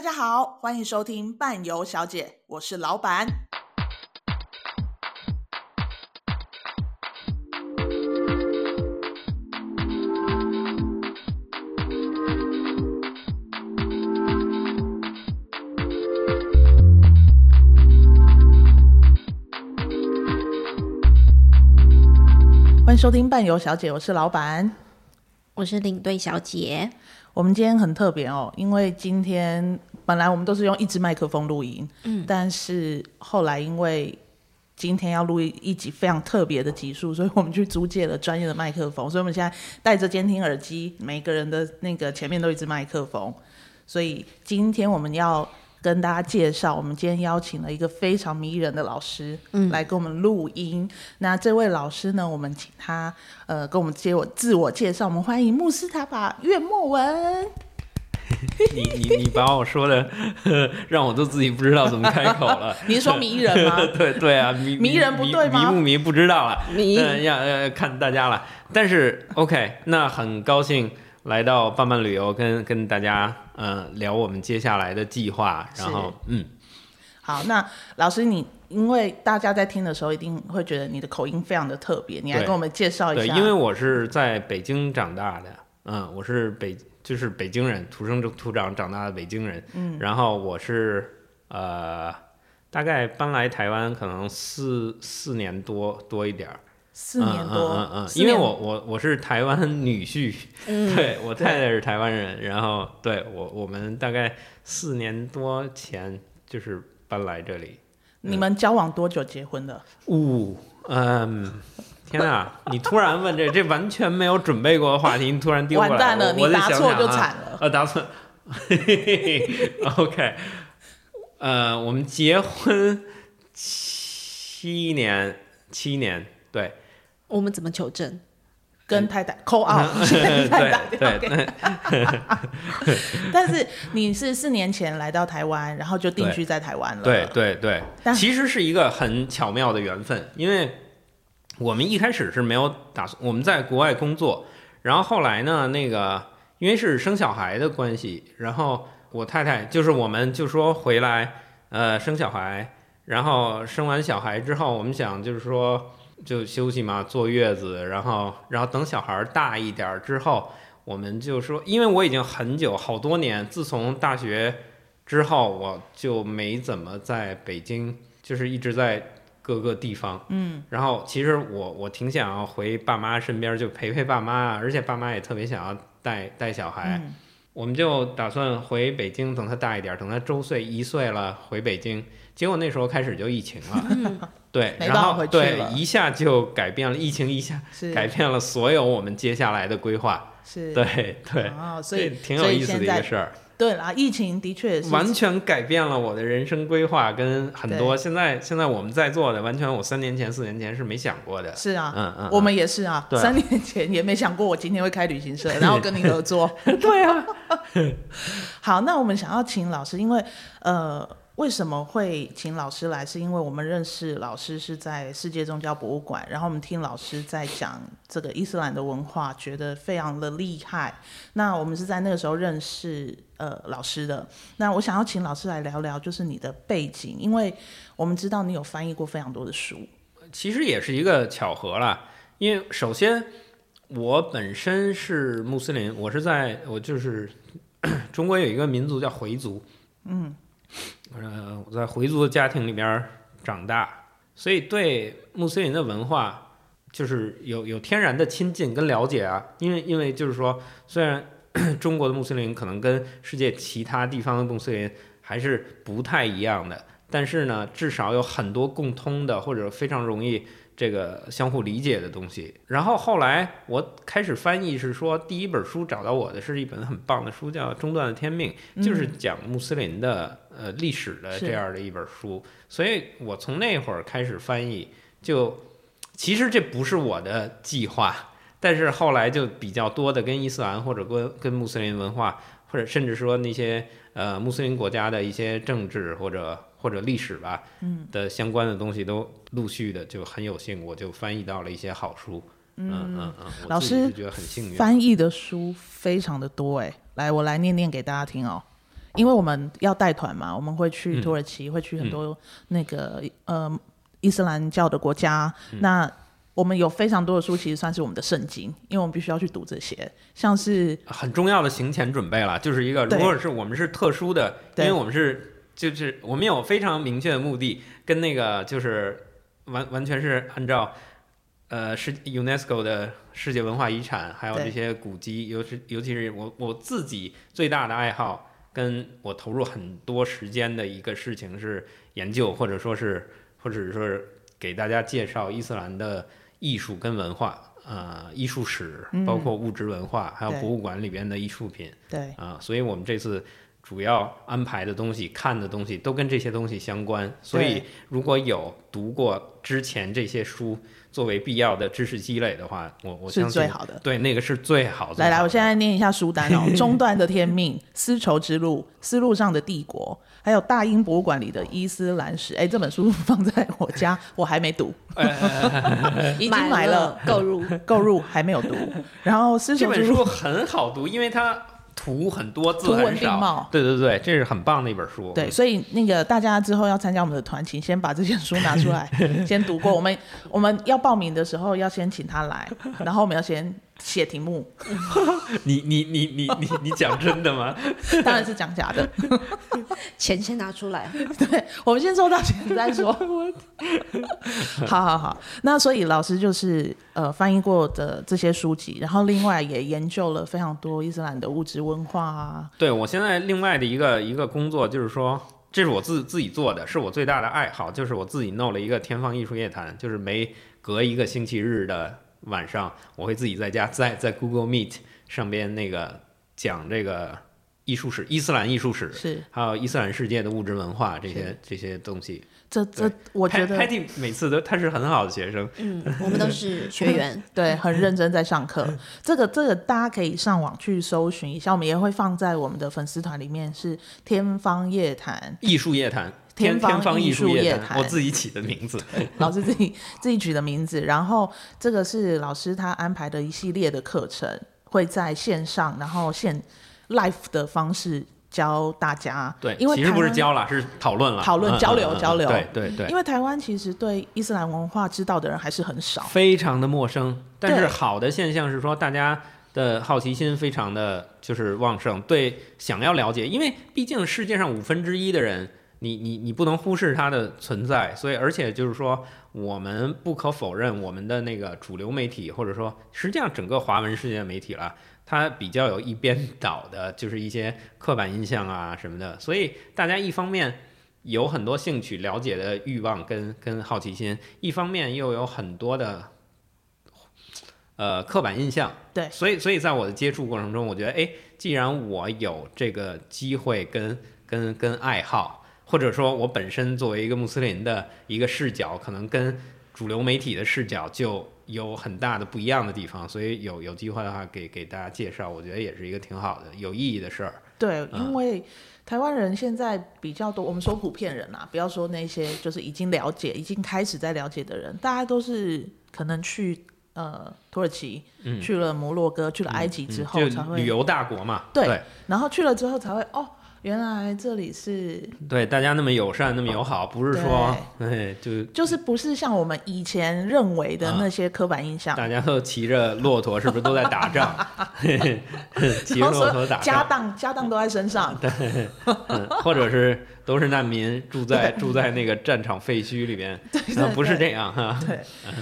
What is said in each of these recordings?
大家好，欢迎收听伴游小姐，我是老板。欢迎收听伴游小姐，我是老板，我是领队小姐。我们今天很特别哦，因为今天本来我们都是用一支麦克风录音，嗯，但是后来因为今天要录一集非常特别的集数，所以我们去租借了专业的麦克风，所以我们现在戴着监听耳机，每个人的那个前面都有一支麦克风，所以今天我们要。跟大家介绍，我们今天邀请了一个非常迷人的老师，嗯，来跟我们录音。那这位老师呢，我们请他呃跟我们接我自我介绍。我们欢迎穆斯塔法岳莫文。你你你把我说的 让我都自己不知道怎么开口了。你是说迷人吗？对对啊，迷迷人不对吗？迷不迷不知道了，迷要呃看大家了。但是 OK，那很高兴。来到伴伴旅游，跟跟大家呃聊我们接下来的计划，然后嗯，好，那老师你因为大家在听的时候一定会觉得你的口音非常的特别，你来跟我们介绍一下。对，因为我是在北京长大的，嗯，我是北就是北京人，土生土长长大的北京人，嗯，然后我是呃大概搬来台湾可能四四年多多一点儿。四年多，嗯嗯嗯，因为我我我是台湾女婿，嗯、对我太太是台湾人，然后对我我们大概四年多前就是搬来这里。你们交往多久结婚的？呜、呃，嗯，天啊，你突然问这这完全没有准备过的话题，你突然丢过来，完蛋了，我你答错就惨了。呃、啊，答错，OK，呃，我们结婚七年，七年，对。我们怎么求证？跟太太 call 对对。但是你是四年前来到台湾，然后就定居在台湾了。对对对，对，其实是一个很巧妙的缘分，因为我们一开始是没有打算，我们在国外工作，然后后来呢，那个因为是生小孩的关系，然后我太太就是我们就说回来呃生小孩，然后生完小孩之后，我们想就是说。就休息嘛，坐月子，然后，然后等小孩大一点之后，我们就说，因为我已经很久，好多年，自从大学之后，我就没怎么在北京，就是一直在各个地方。嗯，然后其实我我挺想要回爸妈身边，就陪陪爸妈，而且爸妈也特别想要带带小孩。嗯，我们就打算回北京，等他大一点，等他周岁一岁了回北京。结果那时候开始就疫情了。嗯 对，然后对，一下就改变了，疫情一下改变了所有我们接下来的规划。是，对对、哦，所以挺有意思的一个事儿。对啦，疫情的确是完全改变了我的人生规划，跟很多现在现在我们在座的，完全我三年前四年前是没想过的。是啊，嗯嗯，我们也是啊，三年前也没想过我今天会开旅行社，然后跟你合作。对啊，好，那我们想要请老师，因为呃。为什么会请老师来？是因为我们认识老师是在世界宗教博物馆，然后我们听老师在讲这个伊斯兰的文化，觉得非常的厉害。那我们是在那个时候认识呃老师的。那我想要请老师来聊聊，就是你的背景，因为我们知道你有翻译过非常多的书。其实也是一个巧合啦，因为首先我本身是穆斯林，我是在我就是 中国有一个民族叫回族，嗯。呃，我在回族的家庭里边长大，所以对穆斯林的文化就是有有天然的亲近跟了解啊。因为因为就是说，虽然 中国的穆斯林可能跟世界其他地方的穆斯林还是不太一样的，但是呢，至少有很多共通的或者非常容易。这个相互理解的东西，然后后来我开始翻译，是说第一本书找到我的是一本很棒的书，叫《中断的天命》，就是讲穆斯林的呃历史的这样的一本书。所以我从那会儿开始翻译，就其实这不是我的计划，但是后来就比较多的跟伊斯兰或者跟跟穆斯林文化，或者甚至说那些呃穆斯林国家的一些政治或者。或者历史吧，嗯，的相关的东西都陆续的就很有幸，我就翻译到了一些好书，嗯嗯嗯，老师觉得很幸运，翻译的书非常的多哎，来我来念念给大家听哦。因为我们要带团嘛，我们会去土耳其，嗯、会去很多那个、嗯、呃伊斯兰教的国家。嗯、那我们有非常多的书，其实算是我们的圣经，因为我们必须要去读这些，像是很重要的行前准备了，就是一个如果是我们是特殊的，因为我们是就是我们有非常明确的目的，跟那个就是完完全是按照。呃，世 UNESCO 的世界文化遗产，还有这些古迹，尤其尤其是我我自己最大的爱好，跟我投入很多时间的一个事情是研究，或者说是，或者说是给大家介绍伊斯兰的艺术跟文化，呃，艺术史，包括物质文化，嗯、还有博物馆里边的艺术品，对，啊、呃，所以我们这次主要安排的东西、看的东西都跟这些东西相关，所以如果有读过之前这些书。作为必要的知识积累的话，我我相信是最好的。对，那个是最好的。来来，我现在念一下书单哦：中断的天命、丝绸之路、丝路上的帝国，还有大英博物馆里的伊斯兰史。哎，这本书放在我家，我还没读，已经买了购入购入，还没有读。然后丝绸之路这本书很好读，因为它。图很多，字很少。对对对，这是很棒的一本书。对，所以那个大家之后要参加我们的团，请先把这些书拿出来，先读过。我们我们要报名的时候要先请他来，然后我们要先。写题目，你你你你你你讲真的吗？当然是讲假的，钱先拿出来。对，我们先收到钱再说。好好好，那所以老师就是呃翻译过的这些书籍，然后另外也研究了非常多伊斯兰的物质文化啊。对，我现在另外的一个一个工作就是说，这是我自自己做的，是我最大的爱好，就是我自己弄了一个天方艺术夜谈，就是每隔一个星期日的。晚上我会自己在家 在在 Google Meet 上边那个讲这个艺术史、伊斯兰艺术史，是还有伊斯兰世界的物质文化这些这些东西。这这我觉得 Patty 每次都他是很好的学生，嗯，我们都是学员，对，很认真在上课。这个这个大家可以上网去搜寻一下，我们也会放在我们的粉丝团里面，是天方夜谭艺术夜谈。天天方艺术夜谈，我自己起的名字，老师自己自己取的名字。然后这个是老师他安排的一系列的课程，会在线上，然后现 live 的方式教大家。对，因为其实不是教了，是讨论了，讨论交流交流。对对对。因为台湾其实对伊斯兰文化知道的人还是很少，非常的陌生。但是好的现象是说，大家的好奇心非常的就是旺盛，对，想要了解，因为毕竟世界上五分之一的人。你你你不能忽视它的存在，所以而且就是说，我们不可否认，我们的那个主流媒体或者说实际上整个华文世界媒体了，它比较有一边倒的，就是一些刻板印象啊什么的，所以大家一方面有很多兴趣了解的欲望跟跟好奇心，一方面又有很多的呃刻板印象，对，所以所以在我的接触过程中，我觉得，哎，既然我有这个机会跟跟跟爱好。或者说，我本身作为一个穆斯林的一个视角，可能跟主流媒体的视角就有很大的不一样的地方，所以有有机会的话，给给大家介绍，我觉得也是一个挺好的、有意义的事儿。对，因为台湾人现在比较多，我们说普遍人啊，不要说那些就是已经了解、已经开始在了解的人，大家都是可能去呃土耳其、嗯、去了摩洛哥、去了埃及之后才会、嗯、旅游大国嘛。对，对，然后去了之后才会哦。原来这里是对大家那么友善，那么友好，不是说哎就就是不是像我们以前认为的那些刻板印象。啊、大家都骑着骆驼，是不是都在打仗？骑骆驼打仗，家当家当都在身上。对、嗯，或者是都是难民，住在住在那个战场废墟里边。对，对，对，不是这样哈。对，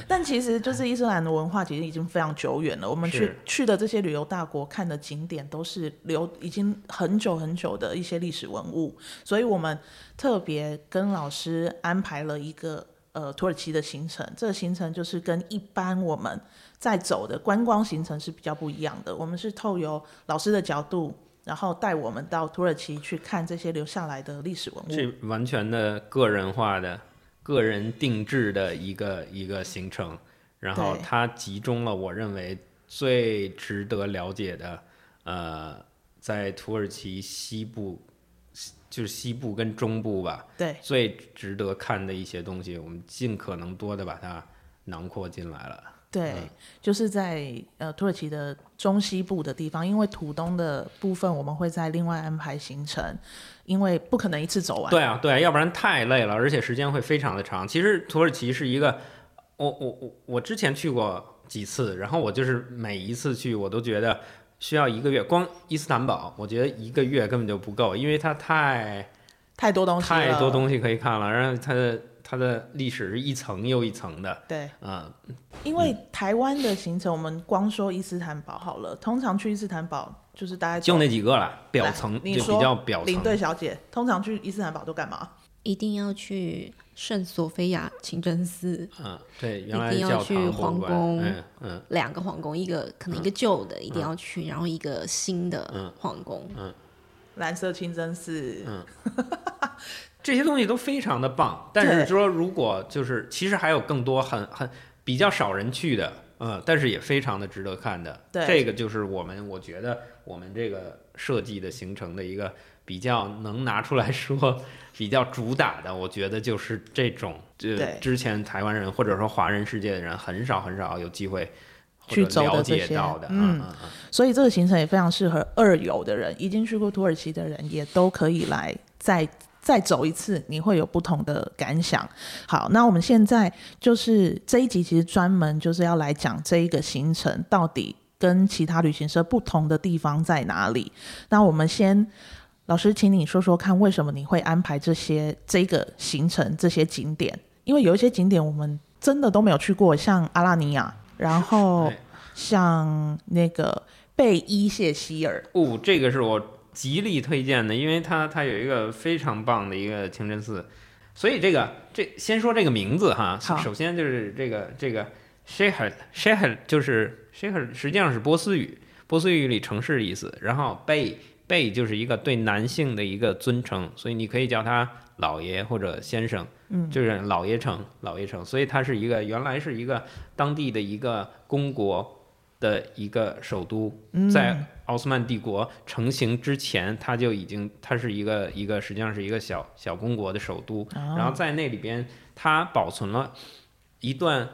但其实就是伊斯兰的文化其实已经非常久远了。我们去去的这些旅游大国看的景点都是留已经很久很久的一些。些历史文物，所以我们特别跟老师安排了一个呃土耳其的行程。这个行程就是跟一般我们在走的观光行程是比较不一样的。我们是透由老师的角度，然后带我们到土耳其去看这些留下来的历史文物，是完全的个人化的、个人定制的一个一个行程。然后它集中了我认为最值得了解的呃。在土耳其西部，就是西部跟中部吧，对，最值得看的一些东西，我们尽可能多的把它囊括进来了。对，嗯、就是在呃土耳其的中西部的地方，因为土东的部分我们会在另外安排行程，因为不可能一次走完。对啊，对啊，要不然太累了，而且时间会非常的长。其实土耳其是一个，我我我我之前去过几次，然后我就是每一次去我都觉得需要一个月，光伊斯坦堡我觉得一个月根本就不够，因为它太太多东西，太多东西可以看了，然后它的。它的历史是一层又一层的，对，嗯，因为台湾的行程，我们光说伊斯坦堡好了，通常去伊斯坦堡就是大概就那几个了，表层就比较表层。领队小姐，通常去伊斯坦堡都干嘛？一定要去圣索菲亚清真寺，嗯，对，原来一定要去皇宫，嗯嗯，两个皇宫，一个可能一个旧的、嗯、一定要去，然后一个新的皇宫，嗯，蓝色清真寺，嗯。这些东西都非常的棒，但是说如果就是其实还有更多很很比较少人去的，嗯，但是也非常的值得看的。对，这个就是我们我觉得我们这个设计的形成的一个比较能拿出来说 比较主打的，我觉得就是这种，就之前台湾人或者说华人世界的人很少很少有机会去了解到的。嗯，所以这个行程也非常适合二游的人，已经去过土耳其的人也都可以来再。再走一次，你会有不同的感想。好，那我们现在就是这一集，其实专门就是要来讲这一个行程到底跟其他旅行社不同的地方在哪里。那我们先，老师，请你说说看，为什么你会安排这些这个行程这些景点？因为有一些景点我们真的都没有去过，像阿拉尼亚，然后像那个贝伊谢希尔。哦，这个是我。极力推荐的，因为它它有一个非常棒的一个清真寺，所以这个这先说这个名字哈，首先就是这个这个 Shehir Shehir 就是 Shehir 实际上是波斯语，波斯语里城市的意思，然后 Bey Bey 就是一个对男性的一个尊称，所以你可以叫他老爷或者先生，嗯，就是老爷城老爷城，所以它是一个原来是一个当地的一个公国。的一个首都，在奥斯曼帝国成型之前，它就已经，它是一个一个实际上是一个小小公国的首都。然后在那里边，它保存了一段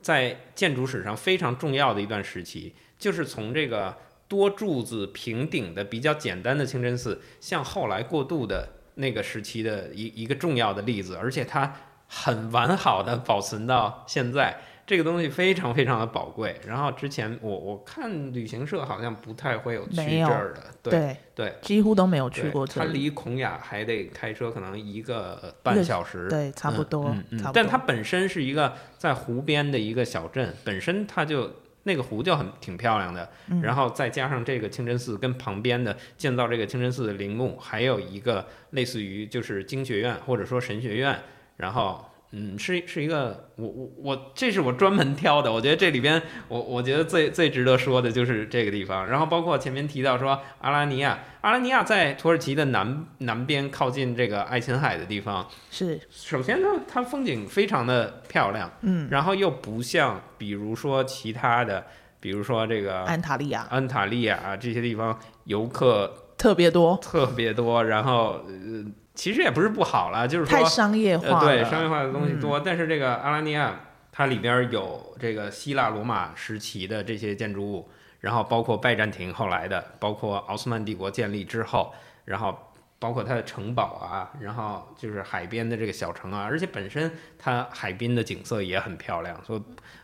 在建筑史上非常重要的一段时期，就是从这个多柱子平顶的比较简单的清真寺，向后来过渡的那个时期的一一个重要的例子，而且它很完好的保存到现在。这个东西非常非常的宝贵。然后之前我我看旅行社好像不太会有去这儿的，对对，对，几乎都没有去过这。它离孔雅还得开车可能一个半小时，对，差不多。嗯嗯，但它本身是一个在湖边的一个小镇，本身它就那个湖就很挺漂亮的。然后再加上这个清真寺跟旁边的建造这个清真寺的陵墓，还有一个类似于就是经学院或者说神学院，然后。嗯，是是一个，我我我，这是我专门挑的。我觉得这里边，我我觉得最最值得说的就是这个地方。然后包括前面提到说阿拉尼亚，阿拉尼亚在土耳其的南南边，靠近这个爱琴海的地方。是，首先它它风景非常的漂亮，嗯，然后又不像比如说其他的，比如说这个安塔利亚、安塔利亚啊这些地方游客特别多，特别多，然后呃。其实也不是不好了，就是说太商业化了，呃，对，商业化的东西多。嗯、但是这个阿拉尼亚，它里边有这个希腊罗马时期的这些建筑物，然后包括拜占庭后来的，包括奥斯曼帝国建立之后，然后包括它的城堡啊，然后就是海边的这个小城啊，而且本身它海滨的景色也很漂亮，所以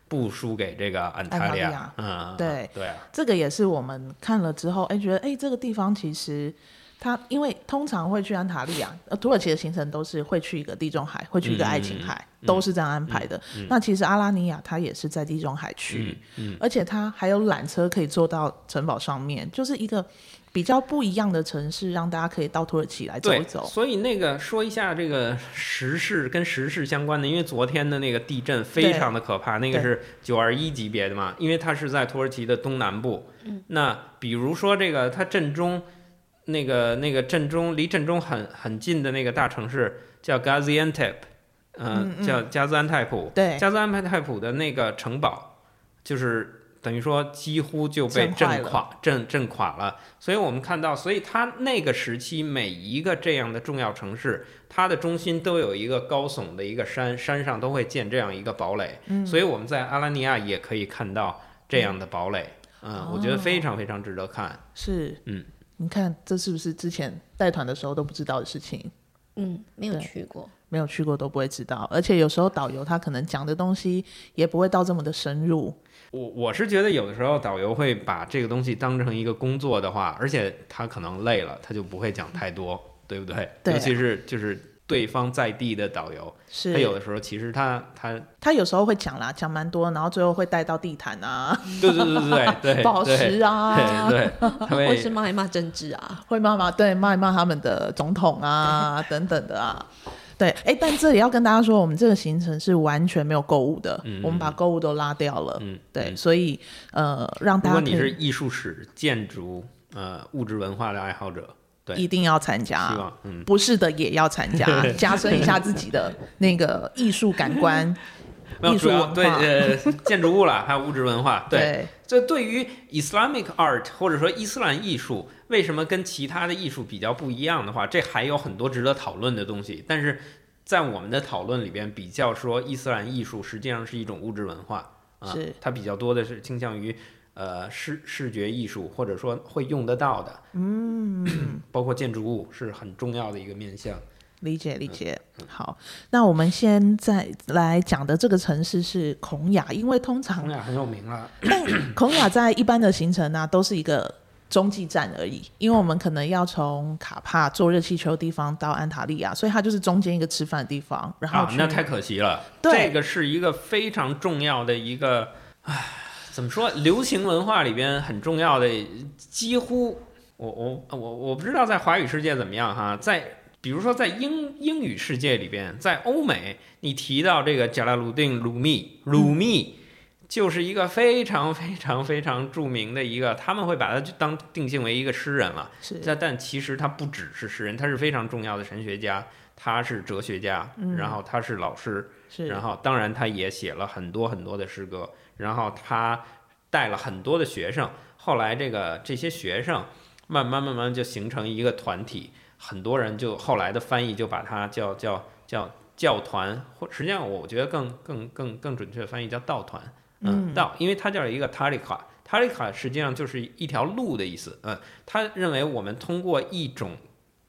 不输给这个安塔利亚。嗯，对对，这个也是我们看了之后，哎，觉得哎，这个地方其实。他因为通常会去安塔利亚，呃，土耳其的行程都是会去一个地中海，会去一个爱琴海，嗯、都是这样安排的。嗯嗯、那其实阿拉尼亚它也是在地中海区，嗯嗯、而且它还有缆车可以坐到城堡上面，就是一个比较不一样的城市，让大家可以到土耳其来走一走。所以那个说一下这个时事跟时事相关的，因为昨天的那个地震非常的可怕，那个是九二一级别的嘛，因为它是在土耳其的东南部。嗯、那比如说这个它震中。那个那个震中离震中很很近的那个大城市叫 Gaziantep，呃、嗯，叫加兹安泰普。对，加兹安泰普的那个城堡，就是等于说几乎就被震垮、震震垮了。所以我们看到，所以它那个时期每一个这样的重要城市，它的中心都有一个高耸的一个山，山上都会建这样一个堡垒。嗯，所以我们在阿拉尼亚也可以看到这样的堡垒。嗯，嗯，我觉得非常非常值得看。是，嗯，你看这是不是之前带团的时候都不知道的事情？嗯，没有去过，没有去过都不会知道。而且有时候导游他可能讲的东西也不会到这么的深入。我我是觉得有的时候导游会把这个东西当成一个工作的话，而且他可能累了，他就不会讲太多，嗯、对不对？对。尤其是就是对方在地的导游，是他有的时候其实他他他有时候会讲啦，讲蛮多，然后最后会带到地毯啊，对对对对对，宝石啊，对，对 会是骂一骂政治啊，会骂骂对骂一骂他们的总统啊 等等的啊。对，哎，但这里要跟大家说，我们这个行程是完全没有购物的，嗯、我们把购物都拉掉了。嗯，对，所以呃，让大家。如果你是艺术史、建筑、呃物质文化的爱好者，对，一定要参加。嗯，不是的也要参加，加深一下自己的那个艺术感官。艺术文化，对，呃，建筑物啦，还有物质文化，对。这对，对于 Islamic art 或者说伊斯兰艺术，为什么跟其他的艺术比较不一样的话，这还有很多值得讨论的东西。但是在我们的讨论里边，比较说伊斯兰艺术实际上是一种物质文化啊，它比较多的是倾向于呃视视觉艺术，或者说会用得到的，嗯，包括建筑物是很重要的一个面向。理解理解，好，那我们现在来讲的这个城市是孔雅，因为通常孔雅很有名了，但孔雅在一般的行程呢、啊，都是一个中继站而已，因为我们可能要从卡帕坐热气球的地方到安塔利亚，所以它就是中间一个吃饭的地方。然后、啊、那太可惜了，对，这个是一个非常重要的一个，唉，怎么说？流行文化里边很重要的，几乎我我我我不知道在华语世界怎么样哈，在。比如说，在英英语世界里边，在欧美，你提到这个贾拉鲁丁·鲁密，鲁密就是一个非常非常非常著名的一个，他们会把他当定性为一个诗人了。是，但但其实他不只是诗人，他是非常重要的神学家，他是哲学家，然后他是老师，是，然后当然他也写了很多很多的诗歌，然后他带了很多的学生，后来这个这些学生慢慢慢慢就形成一个团体。很多人就后来的翻译就把它叫叫叫教团，或实际上我觉得更更更更准确的翻译叫道团，嗯，道，因为它叫一个 Tariqa，Tariqa 实际上就是一条路的意思，嗯，他认为我们通过一种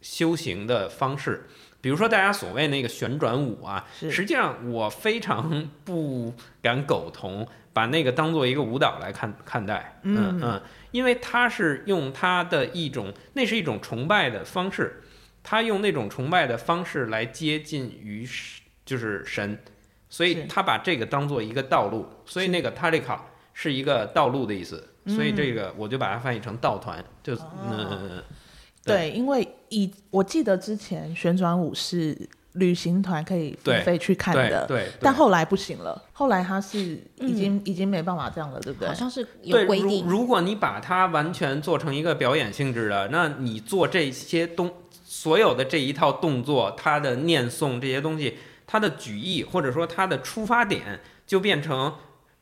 修行的方式，比如说大家所谓那个旋转舞啊，实际上我非常不敢苟同，把那个当做一个舞蹈来看看待，嗯嗯。因为他是用他的一种，那是一种崇拜的方式，他用那种崇拜的方式来接近于就是神，所以他把这个当做一个道路，所以那个塔利卡是一个道路的意思，所以这个我就把它翻译成道团，就嗯，对，因为以我记得之前旋转舞是。旅行团可以免费去看的，对，对对，但后来不行了。后来他是已经、嗯、已经没办法这样了，对不对？好像是有规定。如，如果你把它完全做成一个表演性质的，那你做这些东所有的这一套动作，它的念诵这些东西，它的举意或者说它的出发点，就变成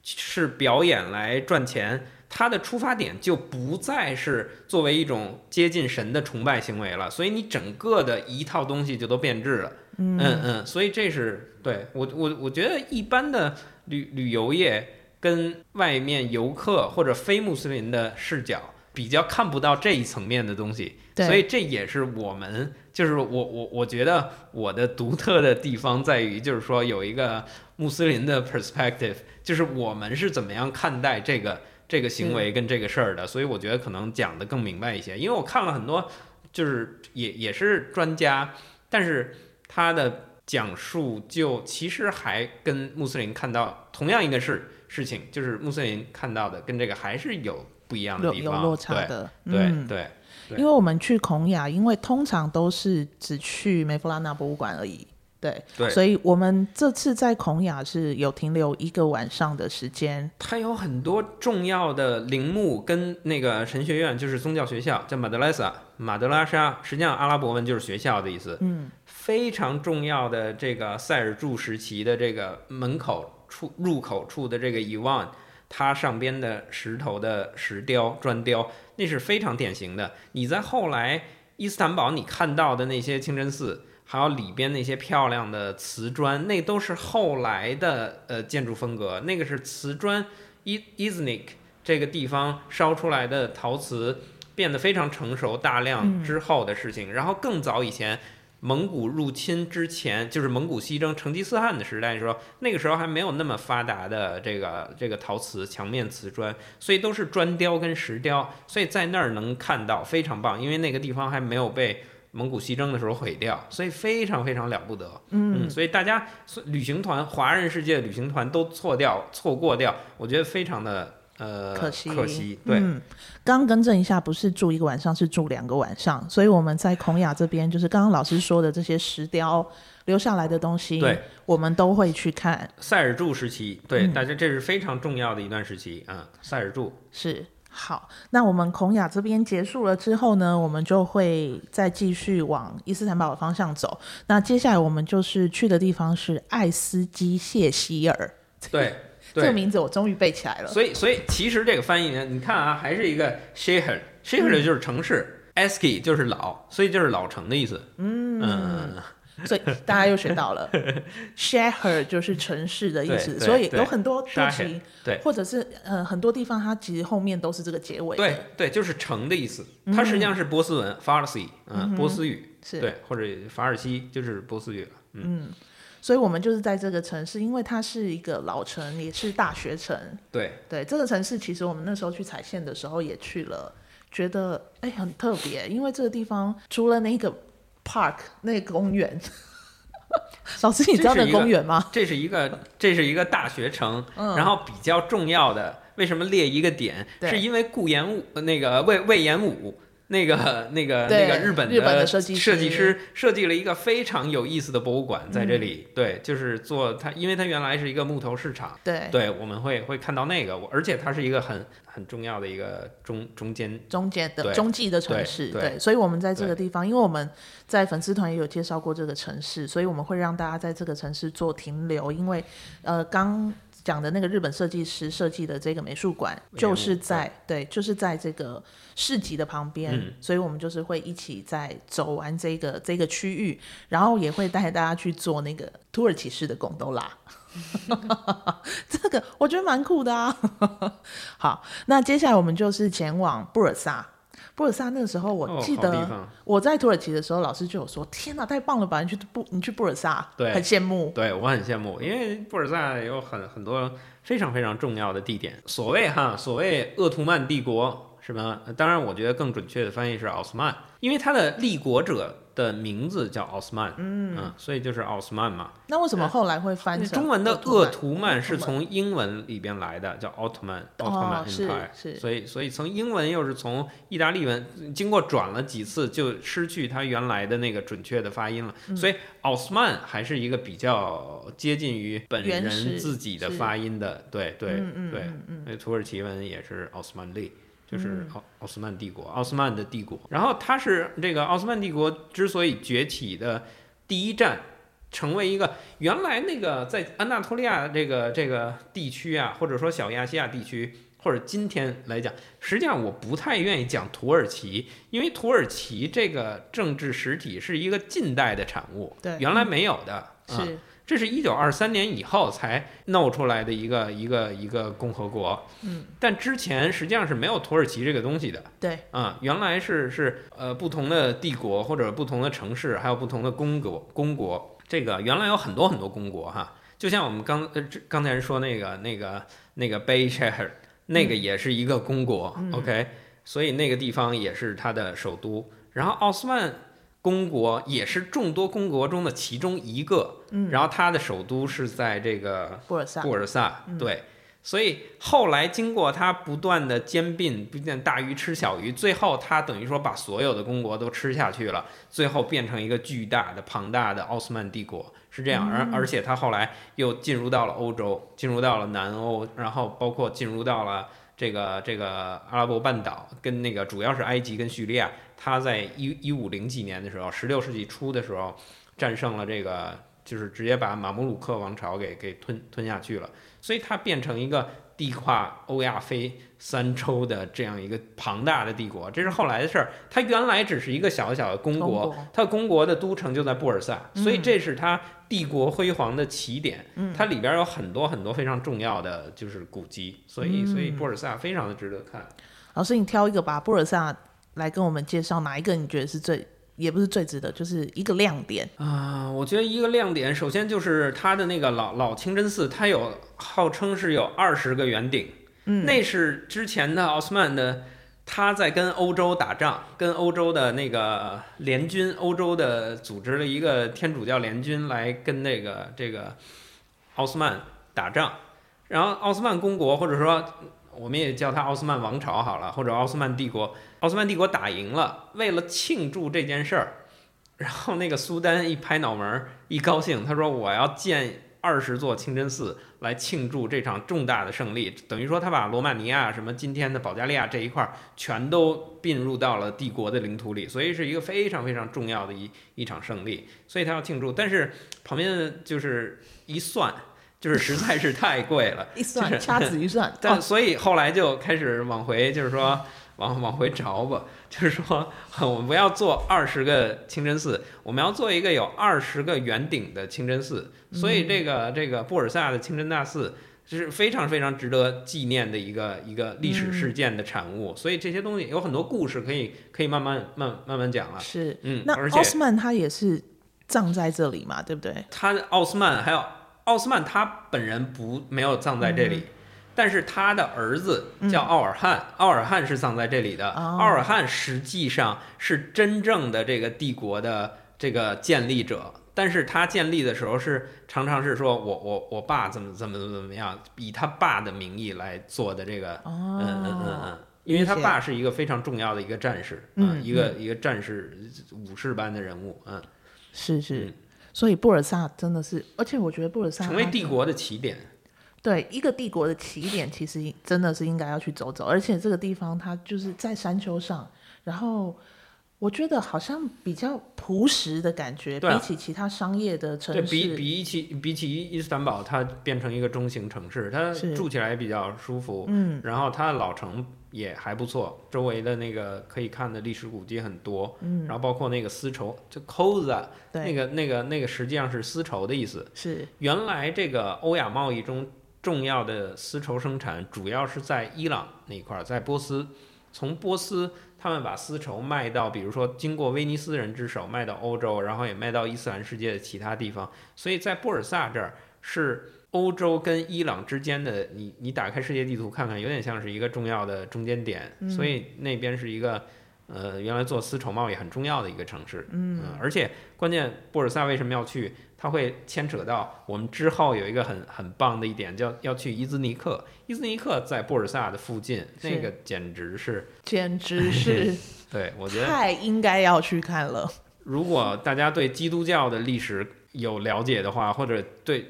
是表演来赚钱。它的出发点就不再是作为一种接近神的崇拜行为了，所以你整个的一套东西就都变质了。嗯嗯，所以这是对我我我觉得一般的旅旅游业跟外面游客或者非穆斯林的视角比较看不到这一层面的东西，所以这也是我们就是我我我觉得我的独特的地方在于，就是说有一个穆斯林的 perspective，就是我们是怎么样看待这个。这个行为跟这个事儿的，所以我觉得可能讲的更明白一些。因为我看了很多，就是也也是专家，但是他的讲述就其实还跟穆斯林看到同样一个事事情，就是穆斯林看到的跟这个还是有不一样的地方，落差的。对对、嗯、对，因为我们去孔雅，因为通常都是只去梅夫拉纳博物馆而已。对，对，所以我们这次在孔雅是有停留一个晚上的时间。它有很多重要的陵墓，跟那个神学院就是宗教学校，叫马德莱萨，马德拉沙，实际上阿拉伯文就是学校的意思。嗯，非常重要的这个塞尔柱时期的这个门口处入口处的这个伊万。它上边的石头的石雕、砖雕，那是非常典型的。你在后来伊斯坦堡你看到的那些清真寺，还有里边那些漂亮的瓷砖，那都是后来的呃建筑风格。那个是瓷砖伊伊兹尼克这个地方烧出来的陶瓷变得非常成熟大量之后的事情。嗯、然后更早以前。蒙古入侵之前，就是蒙古西征成吉思汗的时代的时候，那个时候还没有那么发达的这个这个陶瓷墙面瓷砖，所以都是砖雕跟石雕，所以在那儿能看到非常棒，因为那个地方还没有被蒙古西征的时候毁掉，所以非常非常了不得。嗯，嗯，所以大家旅行团，华人世界旅行团都错掉错过掉，我觉得非常的。呃，可惜，可惜，对。嗯，刚刚更正一下，不是住一个晚上，是住两个晚上。所以我们在孔雅这边，就是刚刚老师说的这些石雕留下来的东西，对，我们都会去看。塞尔柱时期，对，大家这是非常重要的一段时期啊。塞尔柱是好。那我们孔雅这边结束了之后呢，我们就会再继续往伊斯坦堡的方向走。那接下来我们就是去的地方是爱斯基谢希尔。对。这个名字我终于背起来了。所以，所以其实这个翻译呢，你看啊，还是一个 Sheher，Sheher 就是城市，Eski 就是老，所以就是老城的意思。嗯嗯，所以大家又学到了，shaher 就是城市的意思。所以有很多地区，对，或者是呃很多地方，它其实后面都是这个结尾。对对，就是城的意思。它实际上是波斯文，Farsi，嗯，波斯语，是对，或者法尔西就是波斯语了。嗯。所以，我们就是在这个城市，因为它是一个老城，也是大学城。对对，这个城市其实我们那时候去踩线的时候也去了，觉得哎很特别，因为这个地方除了那个 park 那个公园，老师你知道那个公园吗？这是一个这是一个大学城，嗯、然后比较重要的，为什么列一个点？是因为顾炎武那个魏魏延武。那个、那个、那个日本的设计师设计了一个非常有意思的博物馆在这里。对，就是做它，因为它原来是一个木头市场。对，对，我们会会看到那个，而且它是一个很很重要的一个中中间中间的中继的城市。对，所以我们在这个地方，因为我们在粉丝团也有介绍过这个城市，所以我们会让大家在这个城市做停留，因为呃刚。讲的那个日本设计师设计的这个美术馆，就是在对，就是在这个市集的旁边，嗯、所以我们就是会一起在走完这个这个区域，然后也会带大家去做那个土耳其式的贡多拉，这个我觉得蛮酷的啊。好，那接下来我们就是前往布尔萨。布尔萨那个时候，我记得我在土耳其的时候，老师就有说：“天哪，太棒了吧！你去布，你去布尔萨，对，很羡慕。”对，我很羡慕，因为布尔萨有很很多非常非常重要的地点。所谓哈，所谓鄂图曼帝国是吧？当然，我觉得更准确的翻译是奥斯曼，因为他的立国者。的名字叫奥斯曼，嗯，嗯，所以就是奥斯曼嘛。那为什么后来会翻成中文的鄂图曼是从英文里边来的，叫奥特曼，奥特曼 Empire。是，所以所以从英文又是从意大利文经过转了几次，就失去它原来的那个准确的发音了。嗯、所以奥斯曼还是一个比较接近于本人自己的发音的，对对对。所以土耳其文也是奥斯曼利。就是奥奥斯曼帝国，奥斯曼的帝国。然后它是这个奥斯曼帝国之所以崛起的第一站，成为一个原来那个在安纳托利亚这个这个地区啊，或者说小亚细亚地区，或者今天来讲，实际上我不太愿意讲土耳其，因为土耳其这个政治实体是一个近代的产物，对，原来没有的，是。啊这是一九二三年以后才弄出来的一个一个一个共和国，嗯，但之前实际上是没有土耳其这个东西的，对，啊，原来是是呃不同的帝国或者不同的城市，还有不同的公国公国，这个原来有很多很多公国哈，就像我们刚呃刚才说那个那个那个 Beyşehir 那个也是一个公国，嗯，OK，所以那个地方也是它的首都，然后奥斯曼。公国也是众多公国中的其中一个，嗯，然后它的首都是在这个布尔萨，布尔萨，嗯、对，所以后来经过他不断的兼并，不见大鱼吃小鱼，最后他等于说把所有的公国都吃下去了，最后变成一个巨大的庞大的奥斯曼帝国，是这样，而、嗯、而且他后来又进入到了欧洲，进入到了南欧，然后包括进入到了这个这个阿拉伯半岛，跟那个主要是埃及跟叙利亚。他在一一五零几年的时候，十六世纪初的时候，战胜了这个就是直接把马穆鲁克王朝给给吞吞下去了，所以它变成一个地跨欧亚非三洲的这样一个庞大的帝国。这是后来的事儿，它原来只是一个小小的公国，它公国的都城就在布尔萨，所以这是它帝国辉煌的起点。它里边有很多很多非常重要的就是古迹，所以所以布尔萨非常的值得看。老师，你挑一个吧，布尔萨来跟我们介绍哪一个？你觉得是最？也不是最值得，就是一个亮点啊、呃！我觉得一个亮点，首先就是它的那个老老清真寺，它有号称是有二十个圆顶，嗯，那是之前的奥斯曼的他在跟欧洲打仗，跟欧洲的那个联军，欧洲的组织了一个天主教联军来跟那个这个奥斯曼打仗，然后奥斯曼公国或者说。我们也叫它奥斯曼王朝好了，或者奥斯曼帝国。奥斯曼帝国打赢了，为了庆祝这件事儿，然后那个苏丹一拍脑门儿，一高兴，他说：“我要建二十座清真寺来庆祝这场重大的胜利。”等于说他把罗马尼亚、什么今天的保加利亚这一块儿全都并入到了帝国的领土里，所以是一个非常非常重要的一一场胜利。所以他要庆祝，但是旁边就是一算。就是实在是太贵了，一算掐指一算，但所以后来就开始往回，就是说往往回找吧，就是说我们不要做二十个清真寺，我们要做一个有二十个圆顶的清真寺。所以这个这个布尔萨的清真大寺是非常非常值得纪念的一个一个历史事件的产物。所以这些东西有很多故事可以可以慢慢慢慢慢讲了。是，嗯，那奥斯曼他也是葬在这里嘛，对不对？他的奥斯曼还有。奥斯曼他本人不没有葬在这里，嗯、但是他的儿子叫奥尔汉，嗯、奥尔汉是葬在这里的。哦、奥尔汉实际上是真正的这个帝国的这个建立者，但是他建立的时候是常常是说我我我爸怎么怎么怎么怎么样，以他爸的名义来做的这个，哦、嗯嗯嗯嗯，因为他爸是一个非常重要的一个战士，嗯，嗯一个一个战士武士般的人物，嗯，是是。嗯所以布尔萨真的是，而且我觉得布尔萨成为帝国的起点，对一个帝国的起点，其实真的是应该要去走走。而且这个地方它就是在山丘上，然后我觉得好像比较朴实的感觉，啊、比起其他商业的城市，对比比起比起伊斯坦堡，它变成一个中型城市，它住起来也比较舒服。嗯，然后它的老城。也还不错，周围的那个可以看的历史古迹很多，嗯，然后包括那个丝绸，就 Koza，那个那个那个实际上是丝绸的意思，是原来这个欧亚贸易中重要的丝绸生产主要是在伊朗那一块，在波斯，从波斯他们把丝绸卖到，比如说经过威尼斯人之手卖到欧洲，然后也卖到伊斯兰世界的其他地方，所以在布尔萨这儿是。欧洲跟伊朗之间的，你你打开世界地图看看，有点像是一个重要的中间点，嗯、所以那边是一个，呃，原来做丝绸贸易很重要的一个城市。嗯、呃，而且关键布尔萨为什么要去？它会牵扯到我们之后有一个很很棒的一点，叫要去伊兹尼克。伊兹尼克在布尔萨的附近，是那个简直是，简直是，对我觉得太应该要去看了。如果大家对基督教的历史有了解的话，或者对。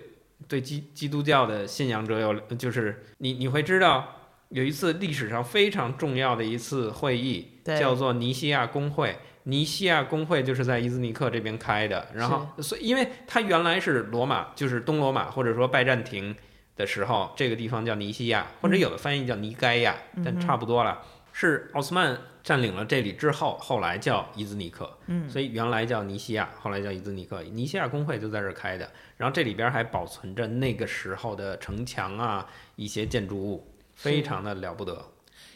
对基基督教的信仰者有，就是你你会知道有一次历史上非常重要的一次会议，叫做尼西亚公会。尼西亚公会就是在伊兹尼克这边开的，然后所以因为它原来是罗马，就是东罗马或者说拜占庭的时候，这个地方叫尼西亚，或者有的翻译叫尼该亚，嗯、但差不多了。是奥斯曼占领了这里之后，后来叫伊兹尼克，嗯，所以原来叫尼西亚，后来叫伊兹尼克。尼西亚工会就在这儿开的，然后这里边还保存着那个时候的城墙啊，一些建筑物，非常的了不得。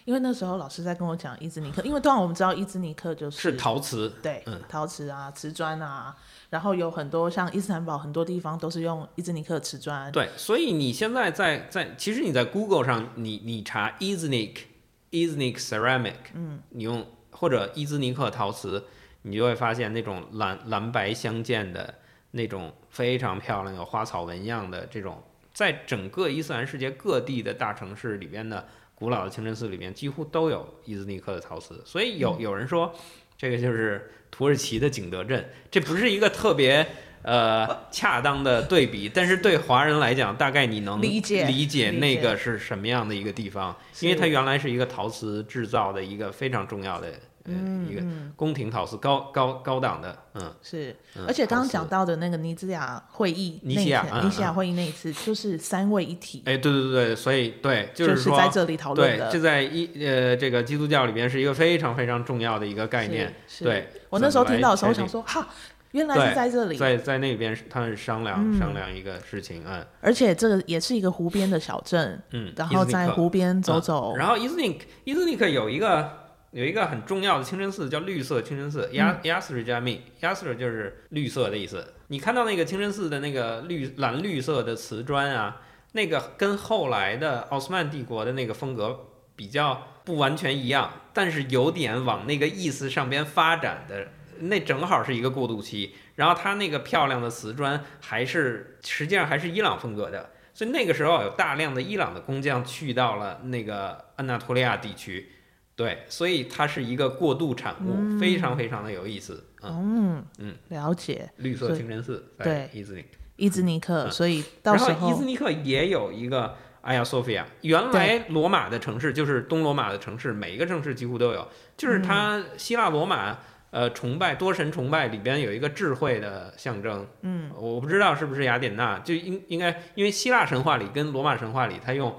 因为那时候老师在跟我讲伊兹尼克，因为当然我们知道伊兹尼克就是是陶瓷，对，嗯，陶瓷啊，瓷砖啊，然后有很多像伊斯坦堡很多地方都是用伊兹尼克瓷砖。对，所以你现在在在，其实你在 Google 上，你你查伊兹尼克。Iznik ceramic，嗯，你用或者伊兹尼克陶瓷，你就会发现那种蓝蓝白相间的那种非常漂亮、有花草纹样的这种，在整个伊斯兰世界各地的大城市里边的古老的清真寺里边，几乎都有伊兹尼克的陶瓷。所以有有人说，这个就是土耳其的景德镇，这不是一个特别。呃，恰当的对比，但是对华人来讲，大概你能理解理解那个是什么样的一个地方，因为它原来是一个陶瓷制造的一个非常重要的嗯，一个宫廷陶瓷高高高档的，嗯，是。嗯而且刚刚讲到的那个尼兹亚会议尼西亚尼西亚会议那一次，就是三位一体，哎，对对对对，所以对，就就是说在这里讨论对，的。这在一呃这个基督教里边是一个非常非常重要的一个概念。是，对，我那时候听到的时候，想说哈，原来是在这里，在在那边他们商量、嗯。商量一个事情，嗯。而且这个也是一个湖边的小镇，嗯，然后在湖边走走，嗯然后伊兹尼克伊兹尼克有一个有一个很重要的清真寺叫绿色清真寺，亚亚斯瑞加密，亚斯瑞就是绿色的意思。你看到那个清真寺的那个绿蓝绿色的瓷砖啊，那个跟后来的奥斯曼帝国的那个风格比较不完全一样，但是有点往那个意思上边发展的，那正好是一个过渡期。然后它那个漂亮的瓷砖还是实际上还是伊朗风格的，所以那个时候有大量的伊朗的工匠去到了那个安纳托利亚地区，对，所以它是一个过渡产物，嗯非常非常的有意思。嗯，嗯嗯，了解。绿色清真寺在对伊兹尼克，伊兹尼克，嗯所以到时候然后伊兹尼克也有一个哎呀索菲亚，原来罗马的城市就是东罗马的城市，每一个城市几乎都有，就是它希腊罗马。呃，崇拜多神崇拜里边有一个智慧的象征，嗯，我不知道是不是雅典娜，就应应该因为希腊神话里跟罗马神话里，他用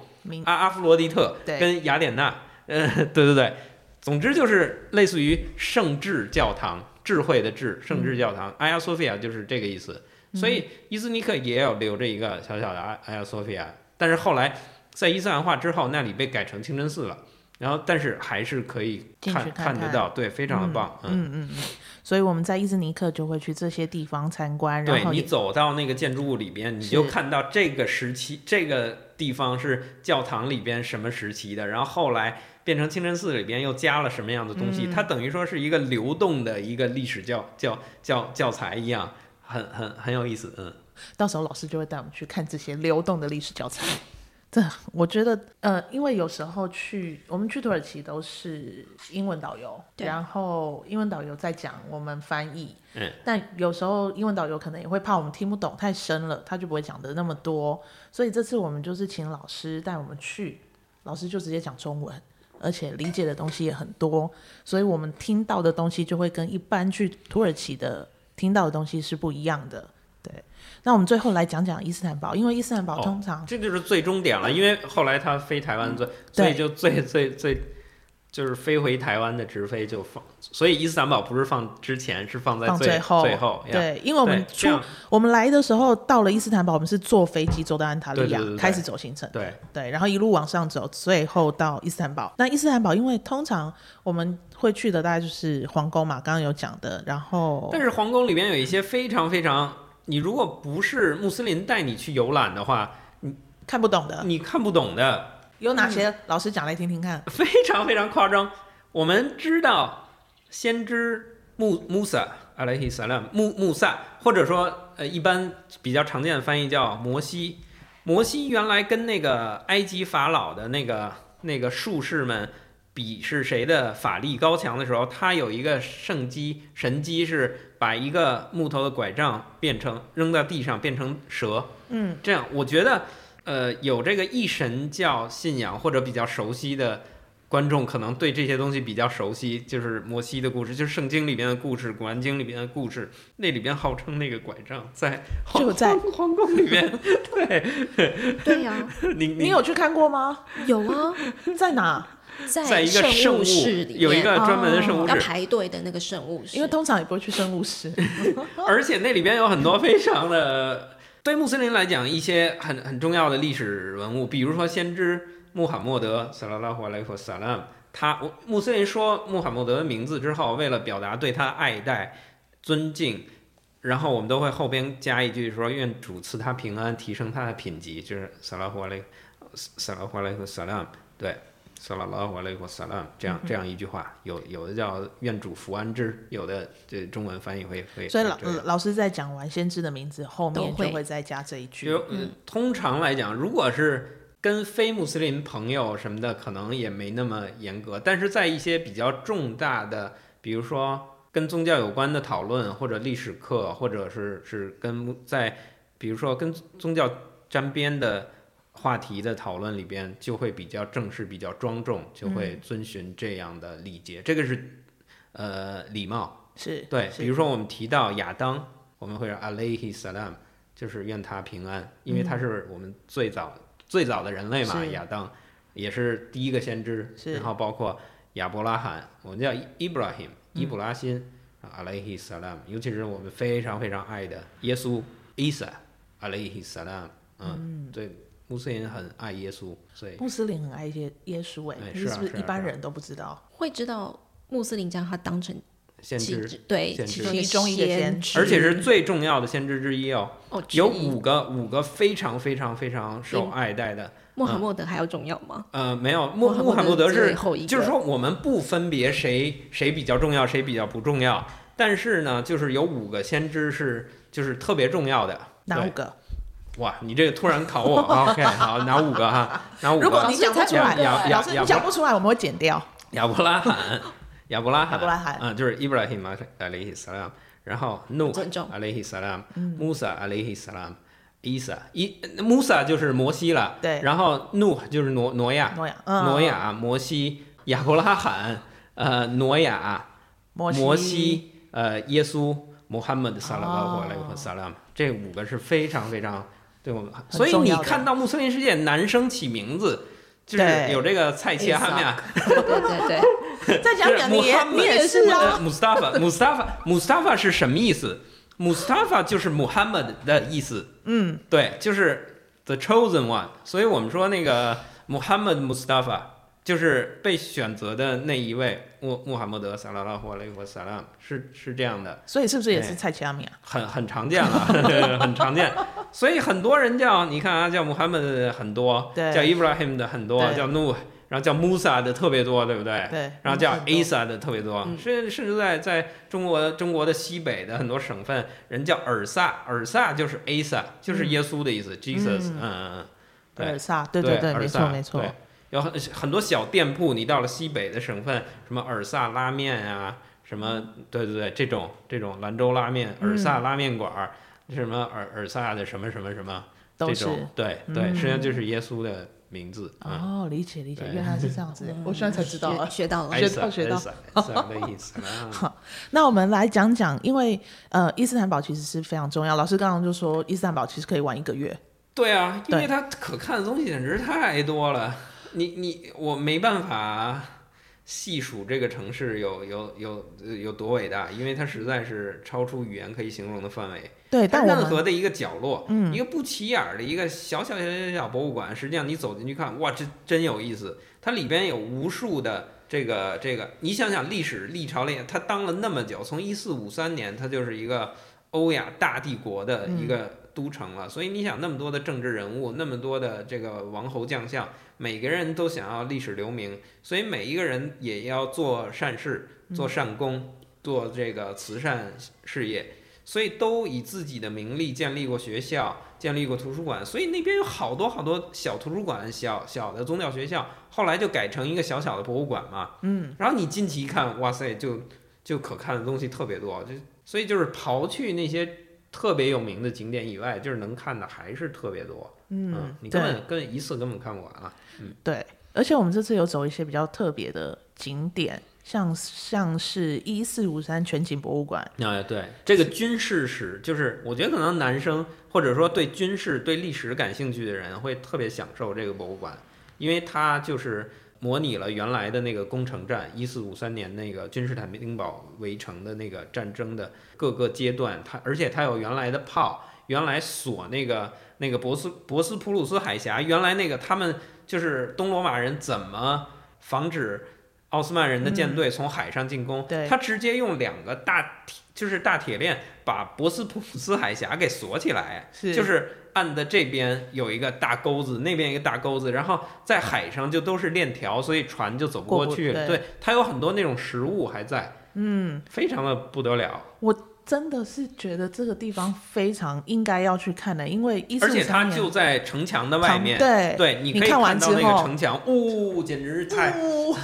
阿阿弗罗狄特跟雅典娜，呃，对对对，总之就是类似于圣智教堂，智慧的智，圣智教堂，艾亚索菲亚就是这个意思。所以伊斯尼克也有留着一个小小的艾艾亚索菲亚，但是后来在伊斯兰化之后，那里被改成清真寺了。然后，但是还是可以看看看得到，对，非常的棒，嗯。嗯嗯嗯，所以我们在伊兹尼克就会去这些地方参观，对你然后你走到那个建筑物里边，你就看到这个时期这个地方是教堂里边什么时期的，然后后来变成清真寺里边又加了什么样的东西，嗯它等于说是一个流动的一个历史教教教教材一样，很很很有意思，嗯。到时候老师就会带我们去看这些流动的历史教材。这我觉得，呃，因为有时候去我们去土耳其都是英文导游，然后英文导游在讲，我们翻译。嗯。但有时候英文导游可能也会怕我们听不懂太深了，他就不会讲的那么多。所以这次我们就是请老师带我们去，老师就直接讲中文，而且理解的东西也很多，所以我们听到的东西就会跟一般去土耳其的听到的东西是不一样的。对。那我们最后来讲讲伊斯坦堡，因为伊斯坦堡通常、这就是最终点了，因为后来他飞台湾最，所以就最最最就是飞回台湾的直飞就放，所以伊斯坦堡不是放之前，是放在最放最后。最后对，因为我们出我们来的时候到了伊斯坦堡，我们是坐飞机走到安塔利亚，开始走行程。对对，然后一路往上走，最后到伊斯坦堡。那伊斯坦堡，因为通常我们会去的大概就是皇宫嘛，刚刚有讲的。然后，但是皇宫里边有一些非常非常，你如果不是穆斯林带你去游览的话，你看不懂的你看不懂的，有哪些？老师讲来听听看。非常非常夸张。我们知道先知穆穆萨阿莱希萨拉姆穆穆萨，或者说呃一般比较常见的翻译叫摩西。摩西原来跟那个埃及法老的那个那个术士们比是谁的法力高强的时候，他有一个圣机神机是把一个木头的拐杖变成扔到地上变成蛇。嗯，这样我觉得呃有这个一神教信仰或者比较熟悉的。观众可能对这些东西比较熟悉，就是摩西的故事，就是圣经里边的故事，古兰经里边的故事。那里边号称那个拐杖在就在 皇宫里面。对对呀、你你有去看过吗？有啊，在哪？在在一个圣圣物室里面有一个专门的圣物室，要排队的那个圣物室，因为通常也不会去圣物室。而且那里边有很多非常的对穆斯林来讲一些很很重要的历史文物，比如说先知。穆罕默德，萨拉拉胡阿莱库萨拉姆，他穆斯林说穆罕默德的名字之后，为了表达对他爱戴、尊敬，然后我们都会后边加一句说愿主赐他平安，提升他的品级，就是萨拉胡阿莱萨拉胡阿莱库萨拉姆，对，萨拉拉胡阿莱库萨拉姆，这样这样一句话，有有的叫愿主福安之，有的这中文翻译会会。所以老老师在讲完先知的名字后面就会再加这一句。就嗯，通常来讲，如果是。跟非穆斯林朋友什么的，可能也没那么严格，但是在一些比较重大的，比如说跟宗教有关的讨论，或者历史课，或者是是跟在，比如说跟宗教沾边的话题的讨论里边，就会比较正式、比较庄重，就会遵循这样的礼节。嗯、这个是呃礼貌，是对。是比如说我们提到亚当，我们会说 alayhi salam，就是愿他平安，因为他是我们最早、嗯、最早的人类嘛，亚当也是第一个先知，然后包括亚伯拉罕，我们叫 Ibrahim，伊布拉辛、嗯、alayhi salam，尤其是我们非常非常爱的耶稣伊撒 alayhi salam，嗯，对。穆斯林很爱耶稣，所以穆斯林很爱耶耶稣哎，是不是一般人都不知道？会知道穆斯林将他当成先知，对，其中一个先知，而且是最重要的先知之一哦。哦，有五个五个非常非常非常受爱戴的。穆罕默德还要重要吗？呃，没有，穆穆罕默德是，就是说我们不分别谁谁比较重要，谁比较不重要，但是呢，就是有五个先知是就是特别重要的。哪五个？哇，你这个突然考我，OK，好，拿五个哈？拿五个？如果你讲不出来，亚亚亚，讲不出来，我们会剪掉。亚伯拉罕，亚伯拉罕，亚伯拉罕，嗯，就是伊布拉希马阿里希萨拉姆，然后努阿里希萨拉姆，穆萨阿里希萨拉姆，伊萨伊穆萨就是摩西了，对，然后努就是挪挪亚，挪亚，挪亚，摩西，亚伯拉罕，呃，挪亚，摩西，呃，耶稣，穆罕默德萨拉巴胡阿里和萨拉姆，这五个是非常非常。对我们，所以你看到穆斯林世界男生起名字，就是有这个蔡奇哈米亚，对对对，再讲讲你也你也是啊，穆斯塔法，穆斯塔法，穆斯塔法是什么意思？？Mustafa 就是 Muhammad 的意思，嗯，对，就是 the chosen one，所以我们说那个穆罕默德穆斯塔法。就是被选择的那一位穆穆罕默德萨拉拉胡阿雷和萨拉姆是是这样的，所以是不是也是蔡奇阿米啊？很很常见了，很常见。所以很多人叫你看啊，叫穆罕默德的很多，叫伊布拉希姆的很多，叫努，然后叫穆萨的特别多，对不对？对。然后叫伊萨的特别多，甚、嗯、甚至在在中国中国的西北的很多省份，人叫尔萨，尔萨就是伊萨，就是耶稣的意思、嗯、，Jesus，嗯嗯嗯，尔萨，对对对，没错没错。有很很多小店铺，你到了西北的省份，什么尔萨拉面啊，什么对对对，这种这种兰州拉面、尔萨拉面馆儿，什么尔尔萨的什么什么什么，这种对对，实际上就是耶稣的名字。哦，理解理解，原来是这样子，我现在才知道，学到了，学到学到。的意思。好，那我们来讲讲，因为呃，伊斯坦堡其实是非常重要。老师刚刚就说，伊斯坦堡其实可以玩一个月。对啊，因为它可看的东西简直太多了。你你我没办法细数这个城市有有有有多伟大，因为它实在是超出语言可以形容的范围。对，但任何的一个角落，嗯，一个不起眼的一个小小小小小博物馆，实际上你走进去看，哇，这真有意思。它里边有无数的这个这个，你想想历史历朝历，它当了那么久，从一四五三年，它就是一个欧亚大帝国的一个都城了。所以你想那么多的政治人物，那么多的这个王侯将相。每个人都想要历史留名，所以每一个人也要做善事、做善功、做这个慈善事业，所以都以自己的名利建立过学校、建立过图书馆。所以那边有好多好多小图书馆、小小的宗教学校，后来就改成一个小小的博物馆嘛。嗯，然后你进去一看，哇塞，就就可看的东西特别多，就所以就是刨去那些特别有名的景点以外，就是能看的还是特别多。嗯，嗯，你根本跟一次根本看不完啊。嗯，对，而且我们这次有走一些比较特别的景点，像像是一四五三全景博物馆。啊，对，这个军事史，就是我觉得可能男生或者说对军事、对历史感兴趣的人会特别享受这个博物馆，因为它就是模拟了原来的那个攻城战，一四五三年那个君士坦丁堡围城的那个战争的各个阶段，它而且它有原来的炮，原来锁那个。那个博斯博斯普鲁斯海峡，原来那个他们就是东罗马人怎么防止奥斯曼人的舰队从海上进攻？对，他直接用两个大铁，就是大铁链把博斯普鲁斯海峡给锁起来，是，就是岸的这边有一个大钩子，那边一个大钩子，然后在海上就都是链条，所以船就走不过去。对，它有很多那种食物还在，嗯，非常的不得了。我。真的是觉得这个地方非常应该要去看的，因为而且它就在城墙的外面。对对，你可以看到那个城墙，呜、哦，简直太…… 哦、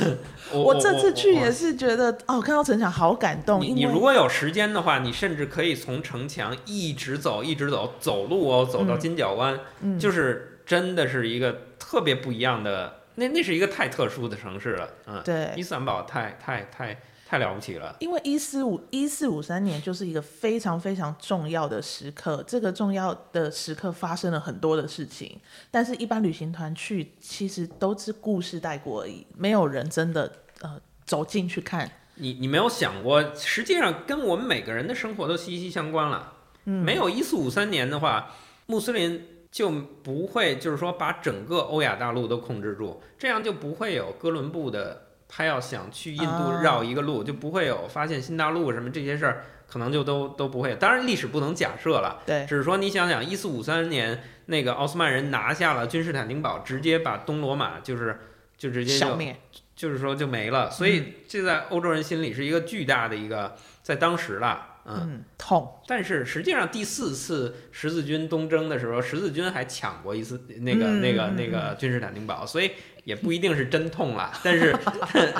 我，我这次去也是觉得哦，看到城墙好感动。你你如果有时间的话，你甚至可以从城墙一直走，一直走，走路哦，走到金角湾，嗯、就是真的是一个特别不一样的。那那是一个太特殊的城市了，嗯，对，伊斯坦堡太太太。太了不起了。因为一四五一四五三年就是一个非常非常重要的时刻，这个重要的时刻发生了很多的事情，但是一般旅行团去其实都是故事带过而已，没有人真的呃走进去看。你你没有想过，实际上跟我们每个人的生活都息息相关了。嗯，没有一四五三年的话，穆斯林就不会就是说把整个欧亚大陆都控制住，这样就不会有哥伦布的。他要想去印度绕一个路，就不会有发现新大陆什么这些事儿，可能就都都不会。当然，历史不能假设了，对，只是说你想想，一四五三年那个奥斯曼人拿下了君士坦丁堡，直接把东罗马就是就直接就消灭，就是说就没了。所以这在欧洲人心里是一个巨大的一个，在当时了。嗯，痛。但是实际上第四次十字军东征的时候，十字军还抢过一次那个、嗯、那个那个君士坦丁堡，所以也不一定是真痛了。但是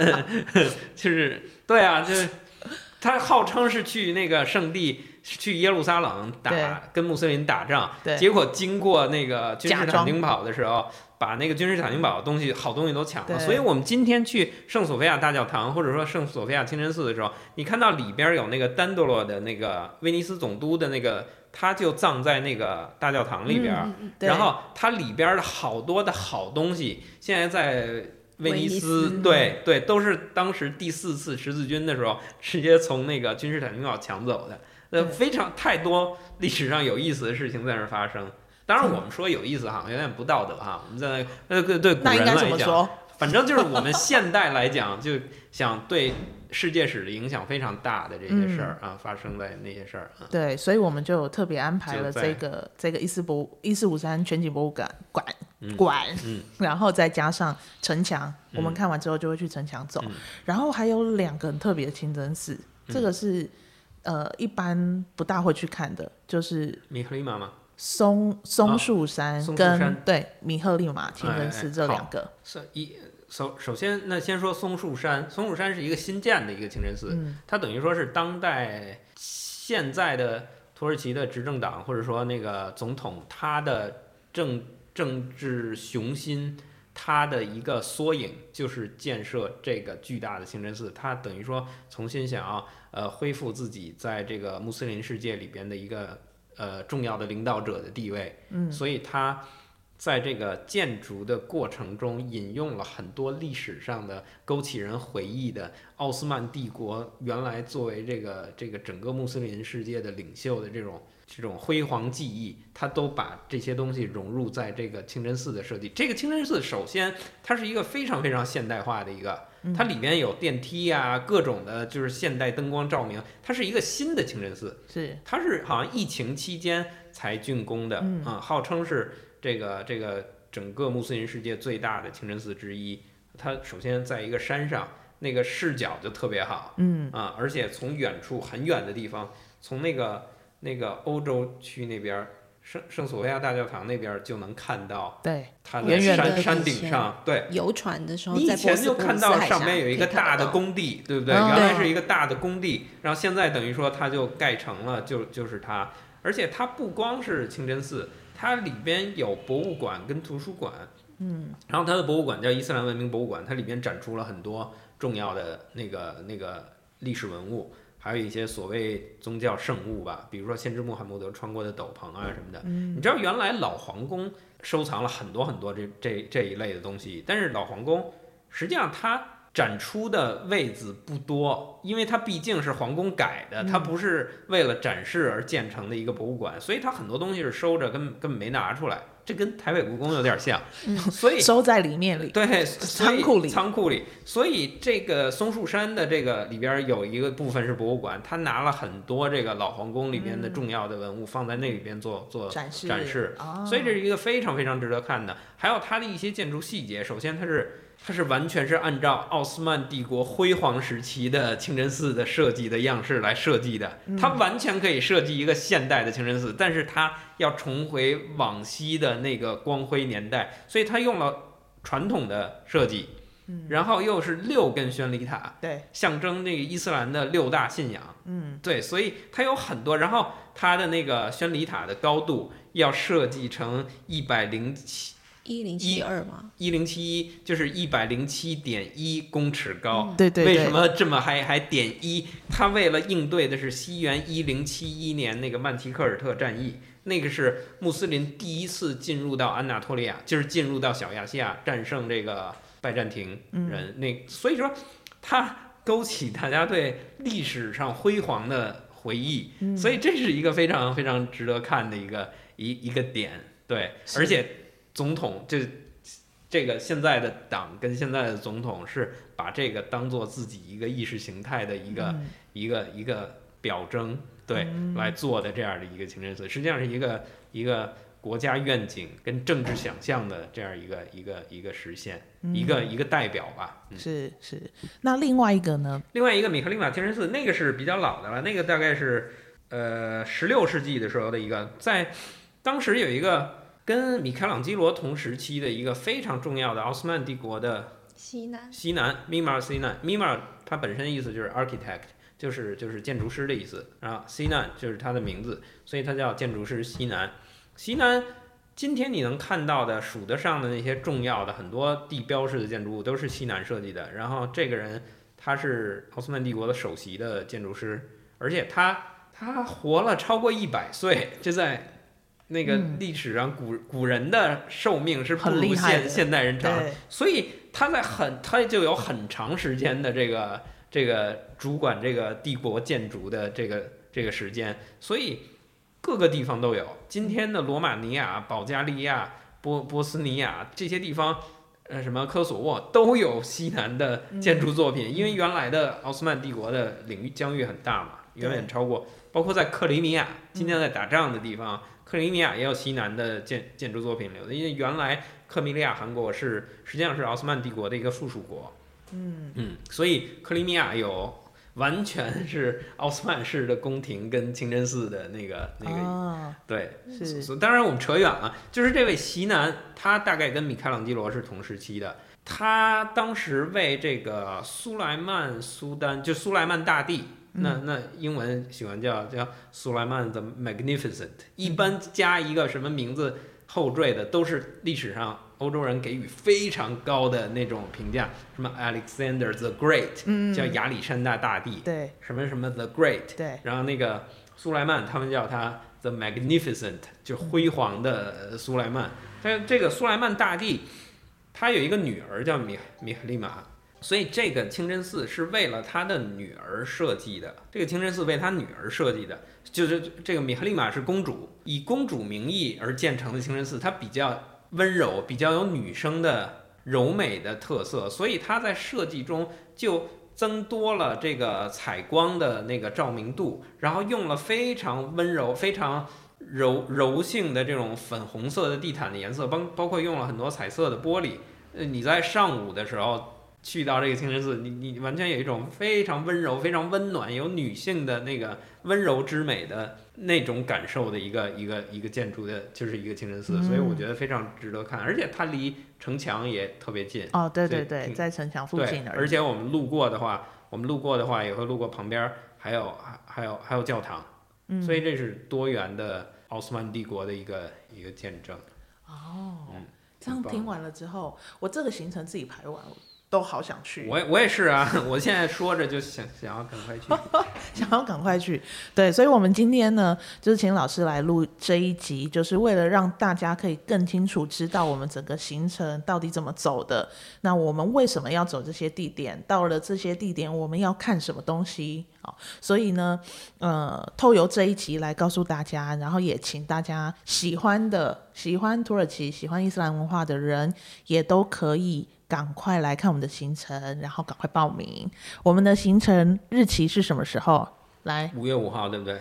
就是对啊，就是他号称是去那个圣地，去耶路撒冷打跟穆斯林打仗，结果经过那个君士坦丁堡的时候。把那个君士坦丁堡的东西，好东西都抢了，所以我们今天去圣索菲亚大教堂，或者说圣索菲亚清真寺的时候，你看到里边有那个丹多洛的那个威尼斯总督的那个，他就葬在那个大教堂里边，嗯、然后它里边的好多的好东西，现在在威尼斯，对对，都是当时第四次十字军的时候直接从那个君士坦丁堡抢走的，呃，非常太多历史上有意思的事情在那儿发生。当然，我们说有意思哈，有点不道德哈。我们在那对对古人来讲，反正就是我们现代来讲，就想对世界史的影响非常大的这些事儿啊，嗯、发生在那些事儿啊。对，所以我们就特别安排了这个这个一四博一四五三全景博物馆馆馆，嗯，然后再加上城墙，我们看完之后就会去城墙走，嗯、然后还有两个很特别的清真寺，嗯、这个是呃一般不大会去看的，就是米克利玛吗？松松树山跟、对米赫利玛清真寺这两个是一首首先那先说松树山，松树山是一个新建的一个清真寺，嗯、它等于说是当代现在的土耳其的执政党或者说那个总统他的政政治雄心他的一个缩影，就是建设这个巨大的清真寺，他等于说重新想要呃恢复自己在这个穆斯林世界里边的一个。呃，重要的领导者的地位，嗯，所以他在这个建筑的过程中引用了很多历史上的勾起人回忆的奥斯曼帝国原来作为这个这个整个穆斯林世界的领袖的这种这种辉煌记忆，他都把这些东西融入在这个清真寺的设计。这个清真寺首先它是一个非常非常现代化的一个。它里面有电梯呀、啊，各种的，就是现代灯光照明。它是一个新的清真寺，是它是好像疫情期间才竣工的，嗯，啊，号称是这个这个整个穆斯林世界最大的清真寺之一。它首先在一个山上，那个视角就特别好，嗯啊，而且从远处很远的地方，从那个那个欧洲区那边。圣圣索菲亚大教堂那边就能看到，对，它在山山顶上，对，游船的时候，你以前就看到上面有一个大的工地，对不对？原来是一个大的工地，然后现在等于说它就盖成了，就就是它，而且它不光是清真寺，它里边有博物馆跟图书馆，嗯，然后它的博物馆叫伊斯兰文明博物馆，它里边展出了很多重要的那个那个历史文物。还有一些所谓宗教圣物吧，比如说先知穆罕默德穿过的斗篷啊什么的。嗯，你知道原来老皇宫收藏了很多很多这这这一类的东西，但是老皇宫实际上它展出的位子不多，因为它毕竟是皇宫改的，它不是为了展示而建成的一个博物馆，所以它很多东西是收着，根本根本没拿出来。这跟台北故宫有点像，嗯、所以 收在里面里，对，仓库里，仓库里。所以这个松树山的这个里边有一个部分是博物馆，他拿了很多这个老皇宫里边的重要的文物放在那里边做、嗯、做展示展示，哦、所以这是一个非常非常值得看的。还有它的一些建筑细节，首先它是。它是完全是按照奥斯曼帝国辉煌时期的清真寺的设计的样式来设计的。它完全可以设计一个现代的清真寺，但是它要重回往昔的那个光辉年代，所以它用了传统的设计，然后又是六根宣礼塔，对，象征那个伊斯兰的六大信仰，嗯，对，所以它有很多，然后它的那个宣礼塔的高度要设计成一百零七。一零七二吗？一零七一就是一百零七点一公尺高。对对对。为什么这么还还点一？他为了应对的是西元一零七一年那个曼提克尔特战役，那个是穆斯林第一次进入到安纳托利亚，就是进入到小亚细亚，战胜这个拜占庭人。嗯、那所以说，他勾起大家对历史上辉煌的回忆。嗯、所以这是一个非常非常值得看的一个一一个点。对，而且。总统就这个现在的党跟现在的总统是把这个当做自己一个意识形态的一个、嗯、一个一个表征，对、嗯、来做的这样的一个清真寺，实际上是一个一个国家愿景跟政治想象的这样一个一个一个实现，嗯、一个一个代表吧。嗯、是是，那另外一个呢？另外一个米克利玛清真寺，那个是比较老的了，那个大概是呃十六世纪的时候的一个，在当时有一个。跟米开朗基罗同时期的一个非常重要的奥斯曼帝国的西南西南 Mimar Sinan Mimar 它本身意思就是 architect，就是就是建筑师的意思，然后 Sinan 就是它的名字，所以它叫建筑师西南。西南今天你能看到的数得上的那些重要的很多地标式的建筑物都是西南设计的。然后这个人他是奥斯曼帝国的首席的建筑师，而且他他活了超过一百岁，就在。那个历史上古、嗯、古人的寿命是不如现现代人长，所以他在很他就有很长时间的这个这个主管这个帝国建筑的这个这个时间，所以各个地方都有。今天的罗马尼亚、保加利亚、波波斯尼亚这些地方，呃，什么科索沃都有西南的建筑作品，嗯、因为原来的奥斯曼帝国的领域疆域很大嘛，远远超过，包括在克里米亚，今天在打仗的地方。嗯克里米亚也有西南的建建筑作品留的，因为原来克米利亚汗国是实际上是奥斯曼帝国的一个附属国，嗯。嗯，所以克里米亚有完全是奥斯曼式的宫廷跟清真寺的那个那个，哦、对，是。当然我们扯远了，就是这位席南，他大概跟米开朗基罗是同时期的，他当时为这个苏莱曼苏丹，就苏莱曼大帝。那那英文喜欢叫叫苏莱曼 the Magnificent，一般加一个什么名字后缀的都是历史上欧洲人给予非常高的那种评价，什么 Alexander the Great，叫亚历山大大帝，对，什么什么 the Great，对，然后那个苏莱曼他们叫他 the Magnificent，就辉煌的苏莱曼。但这个苏莱曼大帝，他有一个女儿叫米米赫利玛。所以这个清真寺是为了他的女儿设计的。这个清真寺为他女儿设计的，就是这个米赫利玛是公主，以公主名义而建成的清真寺，它比较温柔，比较有女生的柔美的特色，所以它在设计中就增多了这个采光的那个照明度，然后用了非常温柔、非常柔柔性的这种粉红色的地毯的颜色，包包括用了很多彩色的玻璃。呃，你在上午的时候。去到这个清真寺，你你完全有一种非常温柔、非常温暖、有女性的那个温柔之美的那种感受的一个一个一个建筑的，就是一个清真寺，嗯、所以我觉得非常值得看，而且它离城墙也特别近。哦，对对对，在城墙附近的。而且我们路过的话，我们路过的话也会路过旁边还有还还有还有教堂，嗯、所以这是多元的奥斯曼帝国的一个一个见证。哦，嗯、这样听完了之后，我这个行程自己排完了。都好想去，我我也是啊！我现在说着就想想要赶快去，想要赶快去。对，所以，我们今天呢，就是请老师来录这一集，就是为了让大家可以更清楚知道我们整个行程到底怎么走的。那我们为什么要走这些地点？到了这些地点，我们要看什么东西？好，所以呢，呃，透由这一集来告诉大家，然后也请大家喜欢的、喜欢土耳其、喜欢伊斯兰文化的人，也都可以。赶快来看我们的行程，然后赶快报名。我们的行程日期是什么时候？来，五月五号，对不对？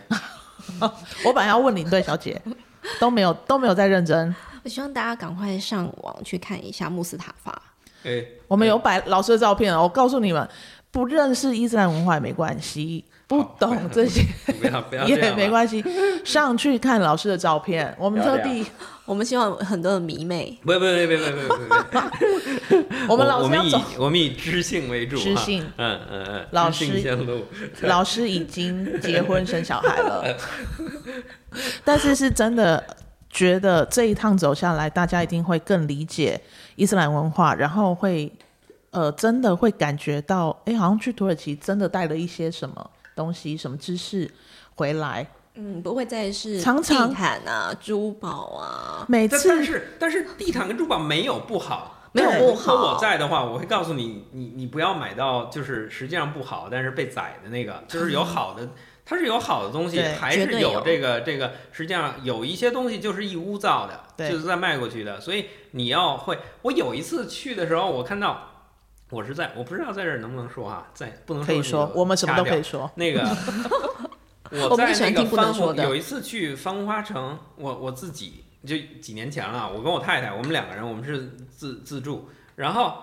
我本来要问领队小姐，都没有都没有在认真。我希望大家赶快上网去看一下穆斯塔法。欸、我们有摆老师的照片，我告诉你们，不认识伊斯兰文化也没关系。不懂这些 也没关系，上去看老师的照片。我们特地，我们希望很多的迷妹。不不不不不不不，我们老师要走，我们以知性为主。知性，嗯嗯嗯。老师，老师已经结婚生小孩了，但是是真的。觉得这一趟走下来，大家一定会更理解伊斯兰文化，然后会呃真的会感觉到，哎，好像去土耳其真的带了一些什么东西、什么知识回来。嗯，不会再是常常地毯啊、珠宝啊。每次，但是但是地毯跟珠宝没有不好，没有不好。如果我在的话，我会告诉你，你你不要买到就是实际上不好，但是被宰的那个，就是有好的，它是有好的东西，还是有这个这个。实际上有一些东西就是义乌造的，就是在卖过去的，所以你要会。我有一次去的时候，我看到我是在，我不知道在这儿能不能说啊，在不能说，可以说，我们什么都可以说那个。我在那个番红有一次去番红花城，我我自己就几年前了，我跟我太太，我们两个人，我们是自自助，然后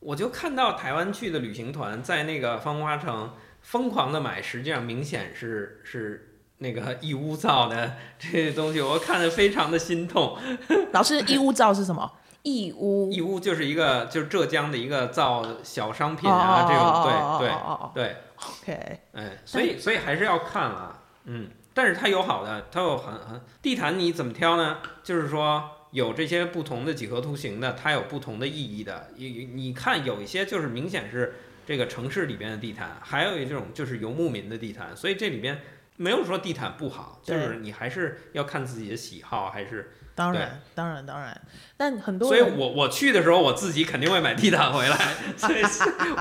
我就看到台湾去的旅行团在那个番红花城疯狂的买，实际上明显是是那个义乌造的这些东西，我看着非常的心痛。老师，义乌造是什么？义乌，义乌就是一个就是浙江的一个造小商品啊，这种对对对。OK，哎，所以所以还是要看啊，嗯，但是它有好的，它有很很地毯，你怎么挑呢？就是说有这些不同的几何图形的，它有不同的意义的。你你看有一些就是明显是这个城市里边的地毯，还有一种就是游牧民的地毯，所以这里边没有说地毯不好，就是你还是要看自己的喜好，还是。当然，当然，当然，但很多，所以我我去的时候，我自己肯定会买地毯回来。所以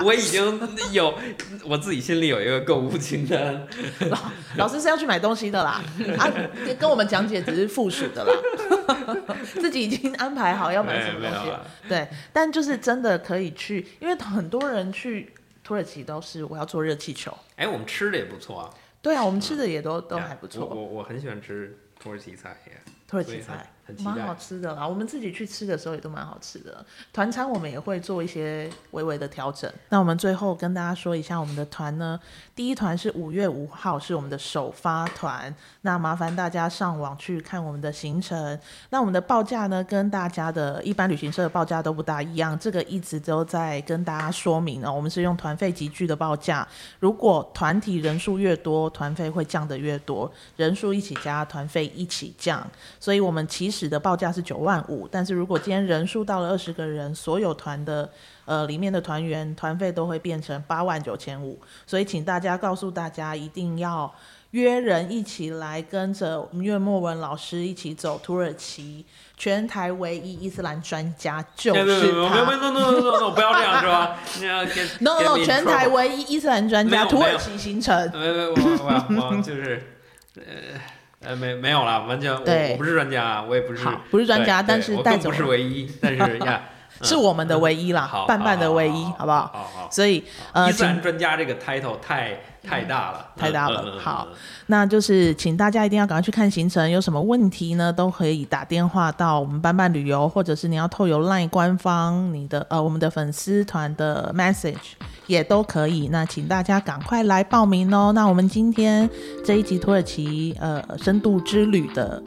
我已经有我自己心里有一个购物清单。老老师是要去买东西的啦，啊，跟我们讲解只是附属的啦，自己已经安排好要买什么东西。对，但就是真的可以去，因为很多人去土耳其都是我要坐热气球。哎，我们吃的也不错啊。对啊，我们吃的也都、嗯、都还不错。我我，很喜欢吃土耳其菜耶，土耳其菜。蛮好吃的啦，我们自己去吃的时候也都蛮好吃的。团餐我们也会做一些微微的调整。那我们最后跟大家说一下我们的团呢，第一团是五月五号是我们的首发团，那麻烦大家上网去看我们的行程。那我们的报价呢，跟大家的一般旅行社的报价都不大一样，这个一直都在跟大家说明哦。我们是用团费集聚的报价，如果团体人数越多，团费会降得越多；人数一起加，团费一起降。所以我们其实。使的报价是九万五，但是如果今天人数到了二十个人，所有团的呃里面的团员团费都会变成八万九千五，所以请大家告诉大家一定要约人一起来跟着我们岳莫文老师一起走土耳其，全台唯一伊斯兰专家就是他。No no no no no 不要这样说，No no 全台唯一伊斯兰专家土耳其行程。没没我我我就是呃。呃，没没有了，完全我我不是专家，我也不是好，不是专家，但是带走不是唯一，但是呀，是我们的唯一啦，半半的唯一，好不好？好好。所以呃，伊斯兰专家这个 title 太太大了，太大了。好，那就是请大家一定要赶快去看行程，有什么问题呢，都可以打电话到我们班班旅游，或者是你要透由 LINE 官方你的呃我们的粉丝团的 message。也都可以，那请大家赶快来报名哦。那我们今天这一集土耳其呃深度之旅的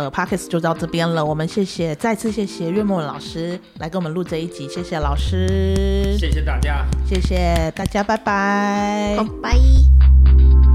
呃 p o c k e t 就到这边了。我们谢谢，再次谢谢岳莫文老师来给我们录这一集，谢谢老师，谢谢大家，谢谢大家，拜拜，拜拜。